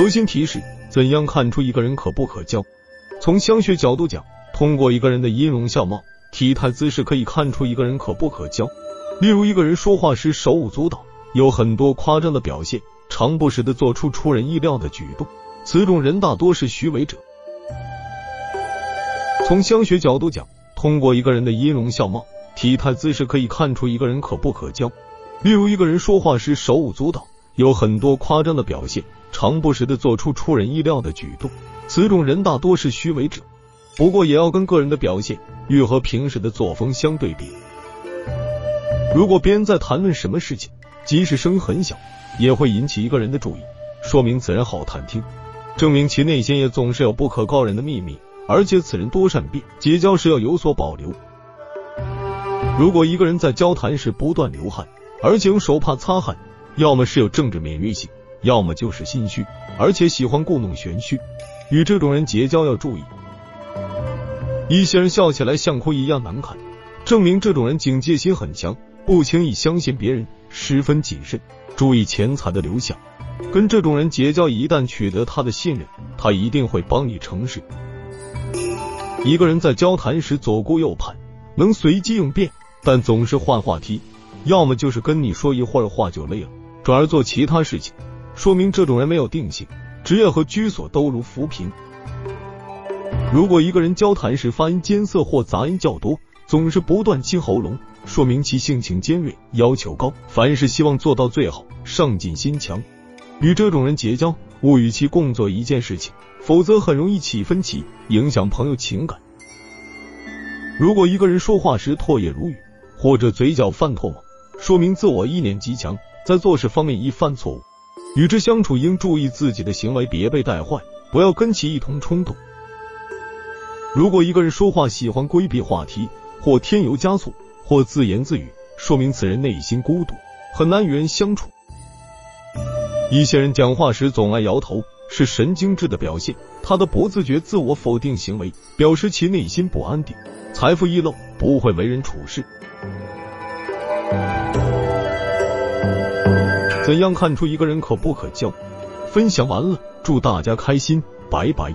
核心提示：怎样看出一个人可不可交？从相学角度讲，通过一个人的音容笑貌、体态姿势，可以看出一个人可不可交。例如，一个人说话时手舞足蹈，有很多夸张的表现，常不时的做出出人意料的举动，此种人大多是虚伪者。从相学角度讲，通过一个人的音容笑貌、体态姿势，可以看出一个人可不可交。例如，一个人说话时手舞足蹈，有很多夸张的表现，常不时的做出出人意料的举动，此种人大多是虚伪者。不过，也要跟个人的表现与和平时的作风相对比。如果别人在谈论什么事情，即使声音很小，也会引起一个人的注意，说明此人好谈听，证明其内心也总是有不可告人的秘密。而且此人多善变，结交时要有所保留。如果一个人在交谈时不断流汗，而且用手帕擦汗，要么是有政治敏锐性，要么就是心虚，而且喜欢故弄玄虚。与这种人结交要注意。一些人笑起来像哭一样难看，证明这种人警戒心很强，不轻易相信别人，十分谨慎，注意钱财的流向。跟这种人结交，一旦取得他的信任，他一定会帮你成事。一个人在交谈时左顾右盼，能随机应变，但总是换话题，要么就是跟你说一会儿话就累了，转而做其他事情，说明这种人没有定性，职业和居所都如浮萍。如果一个人交谈时发音艰涩或杂音较多，总是不断清喉咙，说明其性情尖锐，要求高，凡事希望做到最好，上进心强。与这种人结交，勿与其共做一件事情。否则很容易起分歧，影响朋友情感。如果一个人说话时唾液如雨，或者嘴角泛唾沫，说明自我意念极强，在做事方面易犯错误。与之相处应注意自己的行为，别被带坏，不要跟其一同冲动。如果一个人说话喜欢规避话题，或添油加醋，或自言自语，说明此人内心孤独，很难与人相处。一些人讲话时总爱摇头。是神经质的表现，他的不自觉自我否定行为表示其内心不安定，财富易漏，不会为人处事。怎样看出一个人可不可交？分享完了，祝大家开心，拜拜。